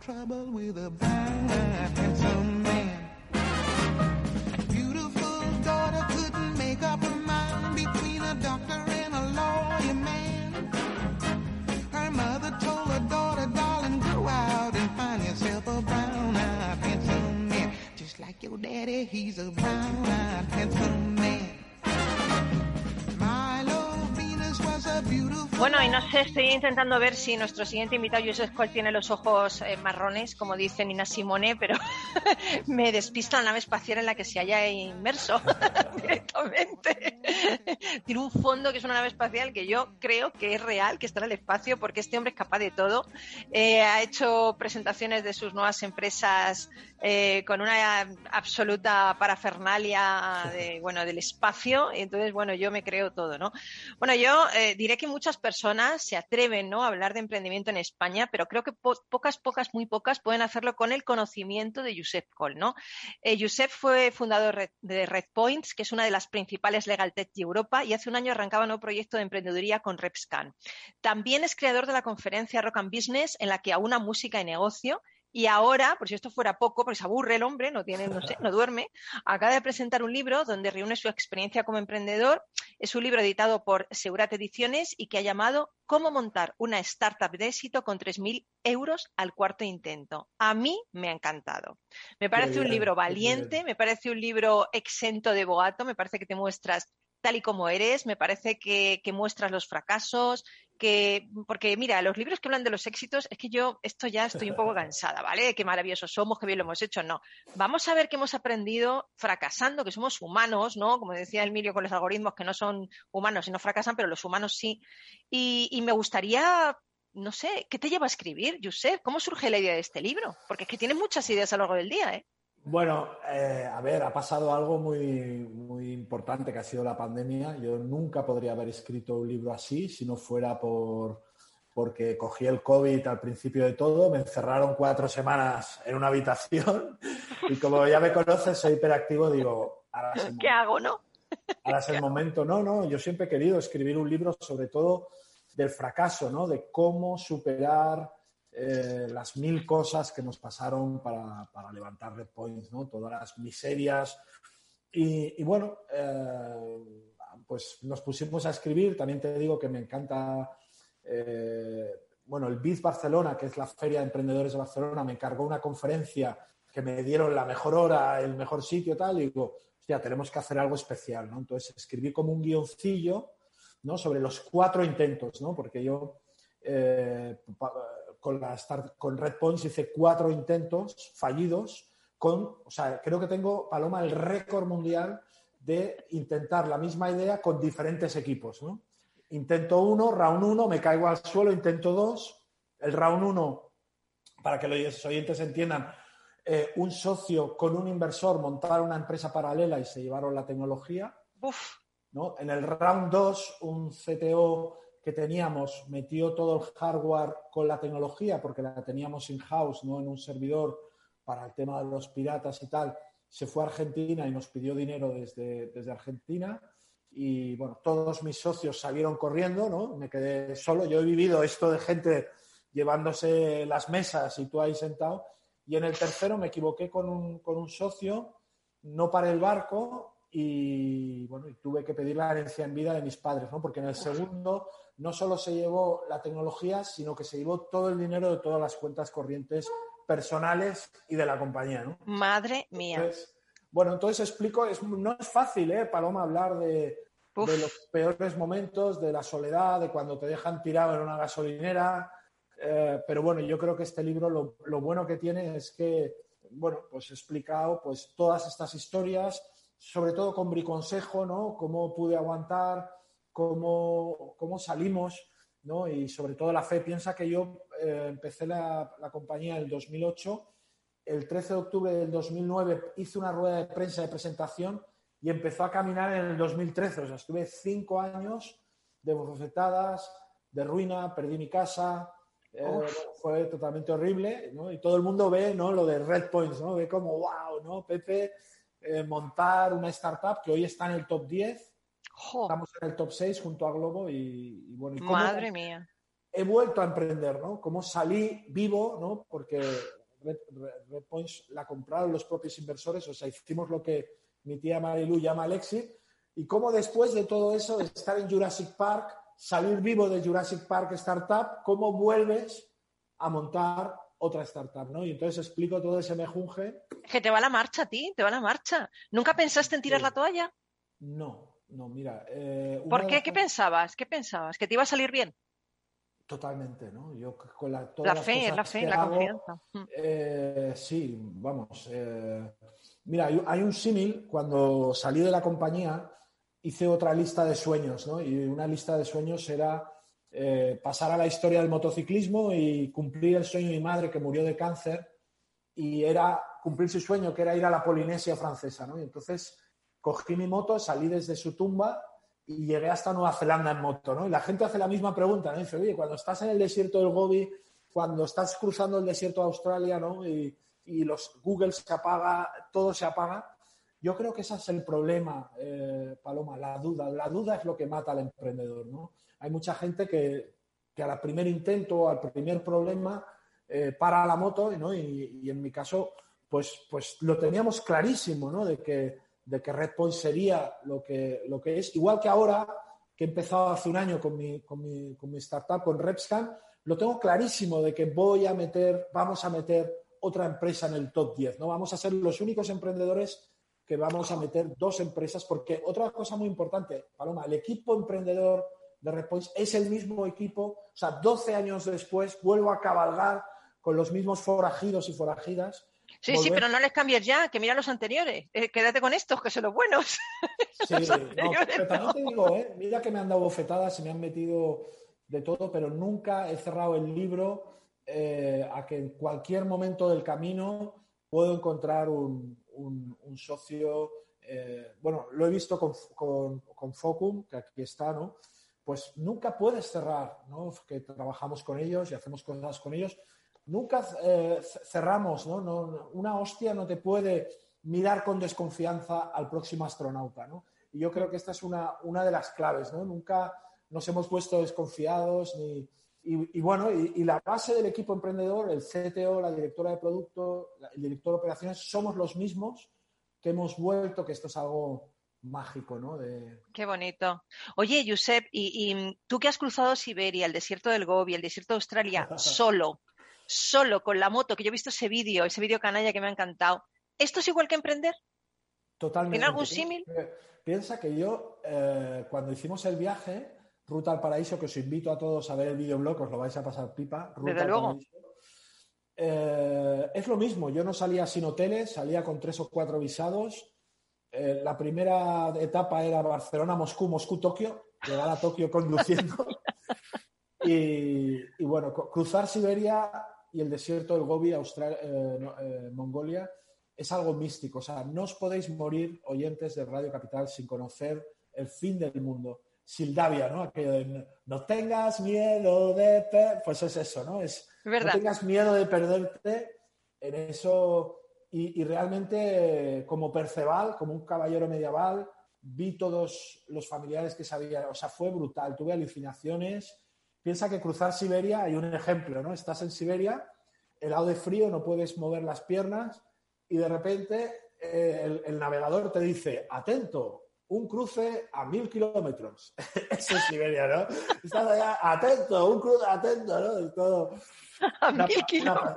trouble with a bad. Bueno, y no sé, estoy intentando ver si nuestro siguiente invitado, Joseph Cole, tiene los ojos eh, marrones, como dice Nina Simone, pero me despista la nave espacial en la que se haya inmerso directamente. tiene un fondo que es una nave espacial que yo creo que es real, que está en el espacio, porque este hombre es capaz de todo. Eh, ha hecho presentaciones de sus nuevas empresas eh, con una absoluta parafernalia de, bueno, del espacio. Y entonces, bueno, yo me creo todo, ¿no? Bueno, yo eh, diré que muchas personas se atreven ¿no? a hablar de emprendimiento en España, pero creo que po pocas, pocas, muy pocas pueden hacerlo con el conocimiento de Josep Col, ¿no? Eh, Josep fue fundador de Red Points, que es una de las principales legal tech de Europa, y hace un año arrancaba un nuevo proyecto de emprendeduría con RepScan. También es creador de la conferencia Rock and Business, en la que aúna música y negocio, y ahora, por si esto fuera poco, porque se aburre el hombre, no tiene, no sé, no duerme, acaba de presentar un libro donde reúne su experiencia como emprendedor. Es un libro editado por Segurat Ediciones y que ha llamado Cómo montar una startup de éxito con 3.000 euros al cuarto intento. A mí me ha encantado. Me parece un libro valiente, me parece un libro exento de boato, me parece que te muestras tal y como eres, me parece que, que muestras los fracasos, que, porque mira, los libros que hablan de los éxitos, es que yo esto ya estoy un poco cansada, ¿vale? Qué maravillosos somos, qué bien lo hemos hecho, no. Vamos a ver qué hemos aprendido fracasando, que somos humanos, ¿no? Como decía Emilio con los algoritmos, que no son humanos y no fracasan, pero los humanos sí. Y, y me gustaría no sé, ¿qué te lleva a escribir, Josep? ¿Cómo surge la idea de este libro? Porque es que tienes muchas ideas a lo largo del día, ¿eh? Bueno, eh, a ver, ha pasado algo muy, muy importante que ha sido la pandemia. Yo nunca podría haber escrito un libro así si no fuera por porque cogí el COVID al principio de todo, me encerraron cuatro semanas en una habitación y como ya me conoces, soy hiperactivo, digo, ahora es el ¿qué hago, no? Ahora es el momento. No, no, yo siempre he querido escribir un libro sobre todo del fracaso, ¿no? De cómo superar eh, las mil cosas que nos pasaron para, para, levantar Red Points, ¿no? Todas las miserias. Y, y bueno, eh, pues nos pusimos a escribir. También te digo que me encanta, eh, bueno, el BIZ Barcelona, que es la Feria de Emprendedores de Barcelona, me encargó una conferencia que me dieron la mejor hora, el mejor sitio, tal, y digo, hostia, tenemos que hacer algo especial, ¿no? Entonces escribí como un guioncillo, ¿no? Sobre los cuatro intentos, ¿no? Porque yo eh, con, la Start, con Red Points hice cuatro intentos fallidos con, o sea, creo que tengo, Paloma, el récord mundial de intentar la misma idea con diferentes equipos, ¿no? Intento uno, round uno, me caigo al suelo, intento dos, el round uno, para que los oyentes entiendan, eh, un socio con un inversor montaron una empresa paralela y se llevaron la tecnología. Uf. ¿no? En el round 2, un CTO que teníamos metió todo el hardware con la tecnología porque la teníamos in-house, no en un servidor para el tema de los piratas y tal. Se fue a Argentina y nos pidió dinero desde, desde Argentina. Y bueno, todos mis socios salieron corriendo, ¿no? Me quedé solo. Yo he vivido esto de gente llevándose las mesas y tú ahí sentado. Y en el tercero me equivoqué con un, con un socio, no paré el barco y bueno, y tuve que pedir la herencia en vida de mis padres, ¿no? Porque en el segundo no solo se llevó la tecnología, sino que se llevó todo el dinero de todas las cuentas corrientes personales y de la compañía, ¿no? Madre mía. Entonces, bueno, entonces explico, es, no es fácil, ¿eh, Paloma, hablar de, de, los peores momentos, de la soledad, de cuando te dejan tirado en una gasolinera, eh, pero bueno, yo creo que este libro lo, lo bueno que tiene es que, bueno, pues he explicado pues todas estas historias, sobre todo con briconsejo, ¿no? Cómo pude aguantar, cómo, cómo salimos ¿no? Y sobre todo la fe. Piensa que yo eh, empecé la, la compañía en el 2008, el 13 de octubre del 2009 hice una rueda de prensa de presentación y empezó a caminar en el 2013. O sea, estuve cinco años de bofetadas, de ruina, perdí mi casa, eh, fue totalmente horrible, ¿no? Y todo el mundo ve, ¿no? Lo de Red Points, ¿no? Ve como, wow, ¿no? Pepe, eh, montar una startup que hoy está en el top 10, estamos en el top 6 junto a Globo y, y bueno. Madre mía. He vuelto a emprender, ¿no? Cómo salí vivo, ¿no? Porque Red, Red, Points la compraron los propios inversores, o sea, hicimos lo que mi tía Marilu llama el exit, y cómo después de todo eso, de estar en Jurassic Park, salir vivo de Jurassic Park Startup, cómo vuelves a montar otra startup, ¿no? Y entonces explico todo ese mejunje. Que te va la marcha a ti, te va la marcha. ¿Nunca pensaste en tirar la toalla? No, no, mira. Eh, ¿Por qué? ¿Qué pensabas? ¿Qué pensabas? ¿Que te iba a salir bien? Totalmente, ¿no? Yo con la, la fe, la fe, la confianza. Eh, sí, vamos. Eh, mira, hay, hay un símil. Cuando salí de la compañía, hice otra lista de sueños, ¿no? Y una lista de sueños era eh, pasar a la historia del motociclismo y cumplir el sueño de mi madre que murió de cáncer y era cumplir su sueño que era ir a la Polinesia francesa, ¿no? Y entonces cogí mi moto, salí desde su tumba y llegué hasta Nueva Zelanda en moto, ¿no? Y la gente hace la misma pregunta, ¿no? Dice, oye, cuando estás en el desierto del Gobi, cuando estás cruzando el desierto de Australia. Y, los Google se apaga, todo se apaga. Yo creo que ese es el problema, eh, Paloma, la duda. La duda es lo que mata al emprendedor, ¿no? Hay mucha gente que, que al primer intento, al primer problema, eh, para la moto, ¿no? Y, y, en mi caso, pues, pues lo teníamos clarísimo, ¿no? De que, de que Redpoint sería lo que, lo que es. Igual que ahora, que he empezado hace un año con mi, con mi, con mi startup, con Repscan, lo tengo clarísimo de que voy a meter, vamos a meter otra empresa en el top 10, ¿no? Vamos a ser los únicos emprendedores que vamos a meter dos empresas, porque otra cosa muy importante, Paloma, el equipo emprendedor de Redpoints es el mismo equipo, o sea, 12 años después vuelvo a cabalgar con los mismos forajidos y forajidas. Sí, Volver... sí, pero no les cambies ya, que mira los anteriores. Eh, quédate con estos, que son los buenos. Sí, los no, pero también te digo, ¿eh? mira que me han dado bofetadas, se me han metido de todo, pero nunca he cerrado el libro eh, a que en cualquier momento del camino puedo encontrar un, un, un socio, bueno, lo he visto con, con, con, Focum, que aquí está, ¿no? Pues nunca puedes cerrar, ¿no? Que trabajamos con ellos y hacemos cosas con ellos. Nunca eh, cerramos, ¿no? ¿no? Una hostia no te puede mirar con desconfianza al próximo astronauta, ¿no? Y yo creo que esta es una, una de las claves, ¿no? Nunca nos hemos puesto desconfiados ni, y, y, bueno, y, y, la base del equipo emprendedor, el CTO, la directora de producto, el director de operaciones, somos los mismos que hemos vuelto, que esto es algo mágico, ¿no? De... Qué bonito. Oye, Josep, y, y, tú que has cruzado Siberia, el desierto del Gobi, el desierto de Australia, solo, solo con la moto, que yo he visto ese vídeo, ese vídeo canalla que me ha encantado, ¿esto es igual que emprender? Totalmente. ¿Tiene algún símil? Piensa que yo, eh, cuando hicimos el viaje, Ruta al Paraíso, que os invito a todos a ver el videoblog, os lo vais a pasar pipa. Ruta Desde luego. Eh, es lo mismo, yo no salía sin hoteles, salía con tres o cuatro visados. Eh, la primera etapa era Barcelona, Moscú, Moscú, Tokio, llegar a Tokio conduciendo. y, y, bueno, cruzar Siberia y el desierto del Gobi, Austral eh, no, Mongolia, es algo místico. O sea, no os podéis morir, oyentes de Radio Capital, sin conocer el fin del mundo. Sildavia, ¿no? Aquello de no tengas miedo de pues es eso, ¿no? Es ¿verdad? no tengas miedo de perderte en eso y, y, realmente como Perceval, como un caballero medieval, vi todos los familiares que sabía, o sea, fue brutal, tuve alucinaciones. Piensa que cruzar Siberia, hay un ejemplo, ¿no? Estás en Siberia, helado de frío, no puedes mover las piernas y de repente eh, el, el navegador te dice, atento, un cruce a mil kilómetros. Eso es Siberia, ¿no? Estás allá, atento, un cruce, atento, ¿no? Y todo. A una, mil kilómetros.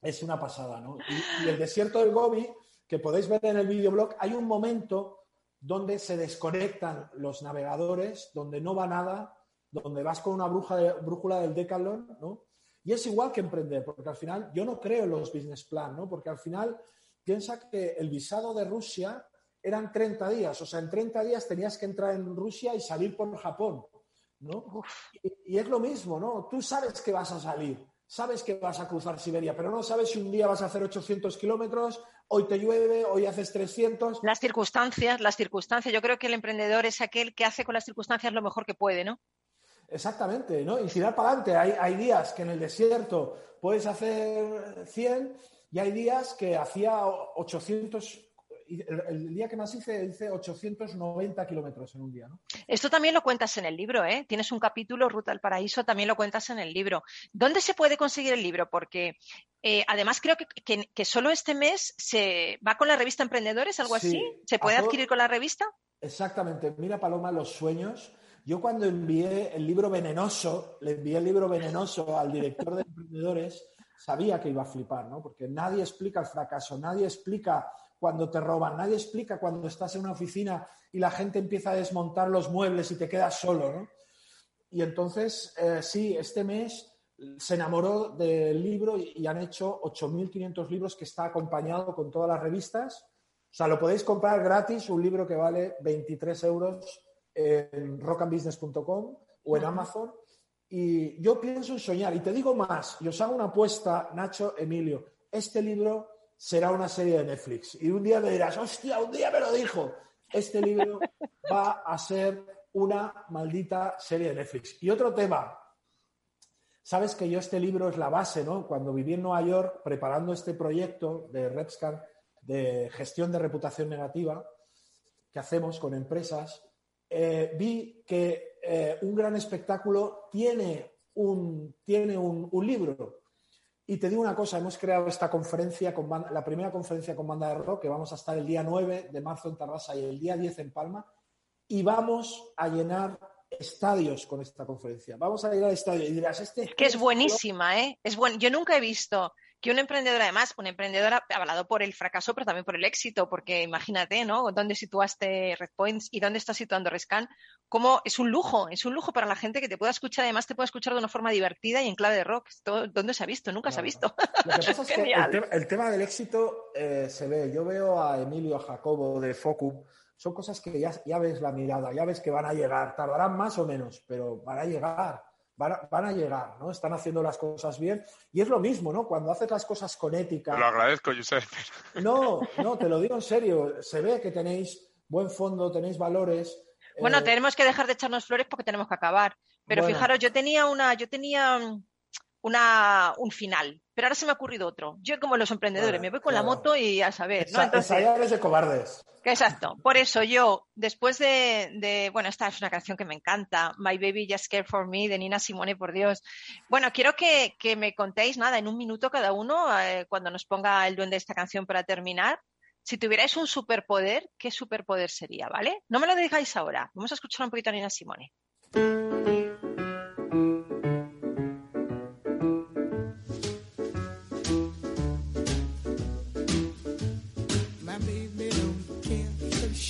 Una, es una pasada, ¿no? Y, y, el desierto del Gobi, que podéis ver en el videoblog, hay un momento donde se desconectan los navegadores, donde no va nada, donde vas con una bruja de, brújula del Decathlon, ¿no? Y es igual que emprender, porque al final yo no creo en los business plan, ¿no? Porque al final piensa que el visado de Rusia eran 30 días, o sea, en 30 días tenías que entrar en Rusia y salir por Japón. ¿no? Y, y es lo mismo, ¿no? Tú sabes que vas a salir, sabes que vas a cruzar Siberia, pero no sabes si un día vas a hacer 800 kilómetros, hoy te llueve, hoy haces 300. Las circunstancias, las circunstancias. Yo creo que el emprendedor es aquel que hace con las circunstancias lo mejor que puede, ¿no? Exactamente, ¿no? Y girar para adelante. Hay, hay días que en el desierto puedes hacer 100 y hay días que hacía 800 el, el, día que más hice, hice 890 kilómetros en un día. ¿no? Esto también lo cuentas en el libro, ¿eh? Tienes un capítulo, Ruta al Paraíso, también lo cuentas en el libro. ¿Dónde se puede conseguir el libro? Porque eh, además creo que, que, que, solo este mes se va con la revista Emprendedores, algo sí, así. ¿Se puede adquirir con la revista? Exactamente. Mira, Paloma, los sueños. Yo cuando envié el libro venenoso, le envié el libro venenoso al director de Emprendedores, sabía que iba a flipar, ¿no? Porque nadie explica el fracaso, nadie explica cuando te roban. Nadie explica cuando estás en una oficina y la gente empieza a desmontar los muebles y te quedas solo, ¿no? Y entonces, eh, sí, este mes se enamoró del libro y, han hecho 8.500 libros que está acompañado con todas las revistas. O sea, lo podéis comprar gratis, un libro que vale 23 euros en rockandbusiness.com o en Amazon. Y yo pienso en soñar. Y te digo más, y os hago una apuesta, Nacho, Emilio. Este libro será una serie de Netflix. Y un día me dirás, hostia, un día me lo dijo. Este libro va a ser una maldita serie de Netflix. Y otro tema. Sabes que yo este libro es la base, ¿no? Cuando viví en Nueva York preparando este proyecto de RepScan de gestión de reputación negativa que hacemos con empresas, eh, vi que eh, un gran espectáculo tiene un, tiene un, un libro y te digo una cosa, hemos creado esta conferencia, con banda, la primera conferencia con banda de rock, que vamos a estar el día 9 de marzo en Tarrasa y el día 10 en Palma, y vamos a llenar estadios con esta conferencia. Vamos a llenar estadios y dirás, este... Es que es buenísima, ¿eh? Es buen... Yo nunca he visto que un emprendedor, además, un emprendedor ha hablado por el fracaso, pero también por el éxito, porque imagínate, ¿no? ¿Dónde situaste Redpoints y dónde estás situando Rescan? Como es un lujo, es un lujo para la gente que te pueda escuchar, además te pueda escuchar de una forma divertida y en clave de rock. Esto, ¿Dónde se ha visto? Nunca se ha visto. Lo que pasa es que el, tema, el, tema del éxito eh, se ve. Yo veo a Emilio, a Jacobo de Focum, son cosas que ya, ya ves la mirada, ya ves que van a llegar, tardarán más o menos, pero van a llegar. Van a, van a, llegar, ¿no? Están haciendo las cosas bien. Y es lo mismo, ¿no? Cuando haces las cosas con ética. Te lo agradezco, Josep. No, no, te lo digo en serio. Se ve que tenéis buen fondo, tenéis valores. Bueno, eh... tenemos que dejar de echarnos flores porque tenemos que acabar. Pero bueno. fijaros, yo tenía una, yo tenía una, un final, pero ahora se me ha ocurrido otro. Yo como los emprendedores, Claro, me voy con la moto y a saber, ¿no? Entonces, de cobardes. Exacto. Por eso yo, después de, de, bueno, esta es una canción que me encanta, My Baby Just Care for Me, de Nina Simone, por Dios. Bueno, quiero que, que me contéis nada, en un minuto cada uno, eh, cuando nos ponga el duende esta canción para terminar. Si tuvierais un superpoder, ¿qué superpoder sería, vale? No me lo digáis ahora. Vamos a escuchar un poquito a Nina Simone.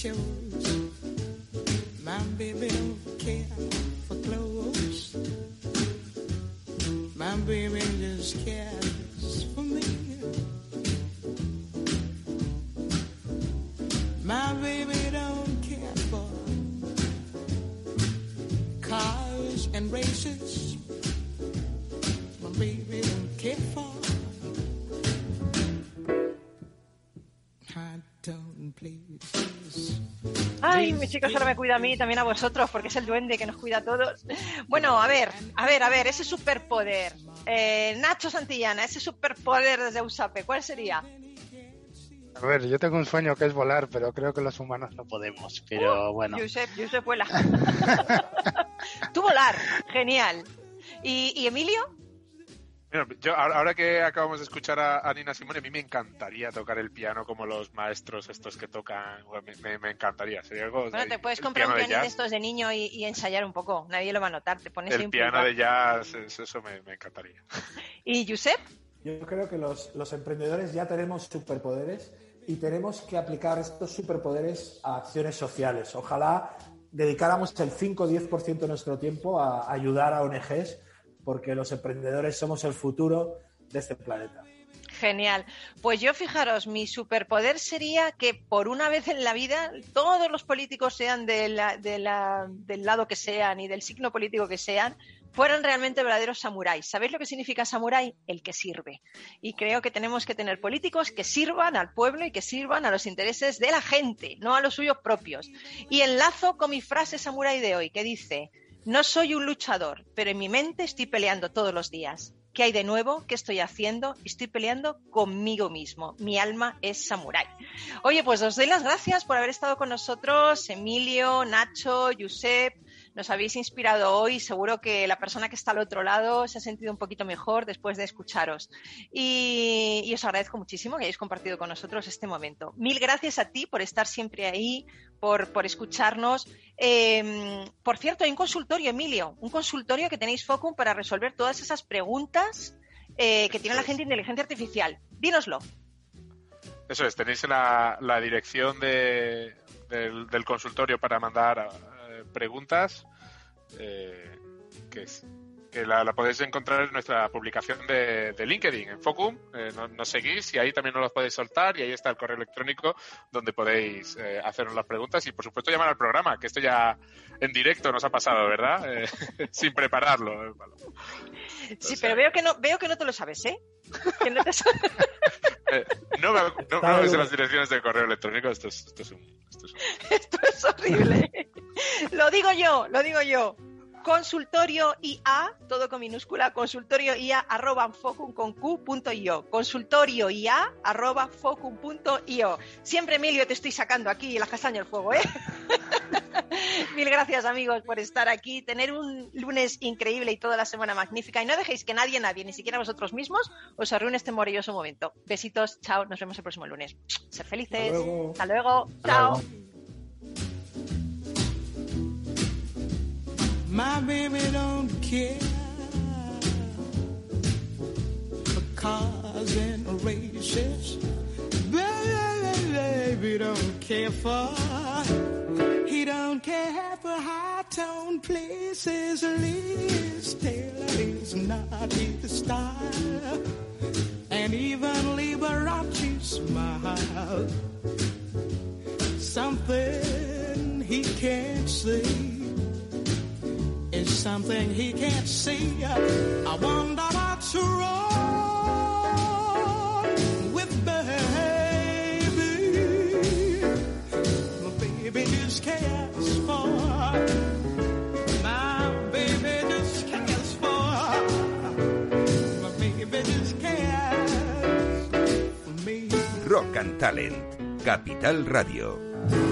Shows. My baby don't care for clothes. My baby just cares for me. My baby don't care for cars and races. My baby don't care for hot dog places. Ay, mi chico solo me cuida a mí y también a vosotros, porque es el duende que nos cuida a todos. Bueno, a ver, a ver, a ver, ese superpoder. Eh, Nacho Santillana, ese superpoder desde Usape, ¿cuál sería? A ver, yo tengo un sueño que es volar, pero creo que los humanos no podemos. Pero bueno. Josep, Josep vuela. Tú volar, genial. ¿Y, y Emilio? Mira, yo, ahora que acabamos de escuchar a, a Nina Simone, a mí me encantaría tocar el piano como los maestros estos que tocan. Me, me- me encantaría. Sería algo. Bueno, te puedes comprar un piano de de estos de niño y, y ensayar un poco. Nadie lo va a notar. Te pones El piano de jazz, eso, eso me, me encantaría. ¿Y Josep? Yo creo que los, los emprendedores ya tenemos superpoderes y tenemos que aplicar estos superpoderes a acciones sociales. Ojalá dedicáramos el 5 o 10% de nuestro tiempo a ayudar a ONGs, porque los emprendedores somos el futuro de este planeta. Genial. Pues yo fijaros, mi superpoder sería que por una vez en la vida todos los políticos sean de la, de la, del lado que sean y del signo político que sean, fueran realmente verdaderos samuráis. ¿Sabéis lo que significa samurái? El que sirve. Y creo que tenemos que tener políticos que sirvan al pueblo y que sirvan a los intereses de la gente, no a los suyos propios. Y enlazo con mi frase samurái de hoy, que dice, no soy un luchador, pero en mi mente estoy peleando todos los días. ¿Qué hay de nuevo? ¿Qué estoy haciendo? Estoy peleando conmigo mismo. Mi alma es samurái. Oye, pues os doy las gracias por haber estado con nosotros, Emilio, Nacho, Josep, nos habéis inspirado hoy. Seguro que la persona que está al otro lado se ha sentido un poquito mejor después de escucharos. Y, os agradezco muchísimo que hayáis compartido con nosotros este momento. Mil gracias a ti por estar siempre ahí, por, por escucharnos. Em, por cierto, hay un consultorio, Emilio, un consultorio que tenéis Focum para resolver todas esas preguntas eh, que tiene la gente de inteligencia artificial. Dínoslo. Eso es, tenéis la, la dirección de, del, del, consultorio para mandar preguntas eh, que, que la, podéis encontrar en nuestra publicación de, LinkedIn, en Focum. Eh, nos, seguís y ahí también nos los podéis soltar y ahí está el correo electrónico donde podéis eh, hacernos las preguntas y por supuesto llamar al programa, que esto ya en directo nos ha pasado, ¿verdad? sin prepararlo. Sí, pero veo que no veo que no te lo sabes, ¿eh? no, te no, me, no las direcciones de correo electrónico, esto es, esto es, un, esto es, esto es horrible lo digo yo, lo digo yo. Consultorio IA, todo con minúscula, consultorio IA arroba focum con Q.io. Consultorio IA arroba focum.io. Siempre, Emilio, te estoy sacando aquí la castaña al fuego, ¿eh? Mil gracias, amigos, por estar aquí, tener un lunes increíble y toda la semana magnífica. Y no dejéis que nadie, nadie, ni siquiera vosotros mismos, os arruine este maravilloso momento. Besitos, chao, nos vemos el próximo lunes. Ser felices. Hasta luego. chao. My baby don't care for cars and races. Baby, baby don't care for. He don't care for high tone places. Liz Taylor is not his style, and even Liberace smile. Something he can't see something he can't see. I wonder what's wrong with baby. My baby just cares for. Rock and Talent. Capital Radio.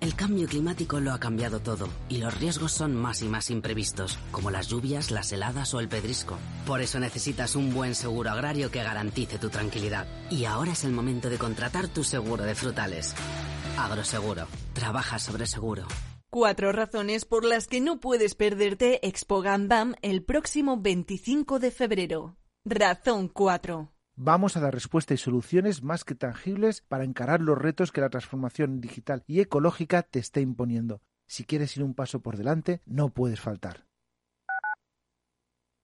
El cambio climático lo ha cambiado todo y los riesgos son más y más imprevistos, como las lluvias, las heladas o el pedrisco. Por eso necesitas un buen seguro agrario que garantice tu tranquilidad. Y ahora es el momento de contratar tu seguro de frutales. Agroseguro. Trabaja sobre seguro. Cuatro razones por las que no puedes perderte Expo Gandam el próximo 25 de febrero. Razón 4 vamos a dar respuesta y soluciones más que tangibles para encarar los retos que la transformación digital y ecológica te está imponiendo. Si quieres ir un paso por delante, no puedes faltar.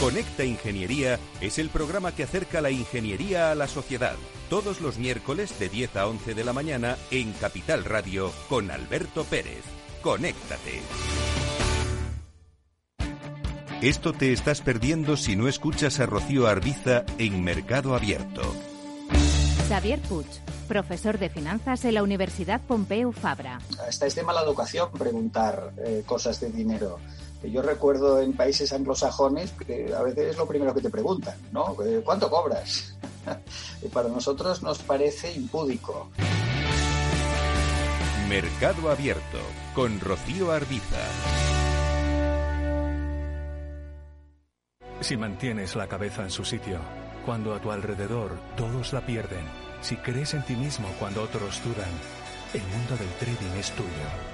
Conecta Ingeniería es el programa que acerca la ingeniería a la sociedad. Todos los miércoles de 10 a 11 de la mañana en Capital Radio con Alberto Pérez. Conéctate. Esto te estás perdiendo si no escuchas a Rocío Arbiza en Mercado Abierto. Xavier Puig, profesor de finanzas en la Universidad Pompeu Fabra. Hasta es de mala educación preguntar eh, cosas de dinero. Yo recuerdo en países anglosajones que a veces es lo primero que te preguntan, ¿no? Eh, ¿Cuánto cobras? y para nosotros nos parece impúdico. Mercado Abierto con Rocío Arbiza. Si mantienes la cabeza en su sitio, cuando a tu alrededor todos la pierden, si crees en ti mismo cuando otros dudan, el mundo del trading es tuyo.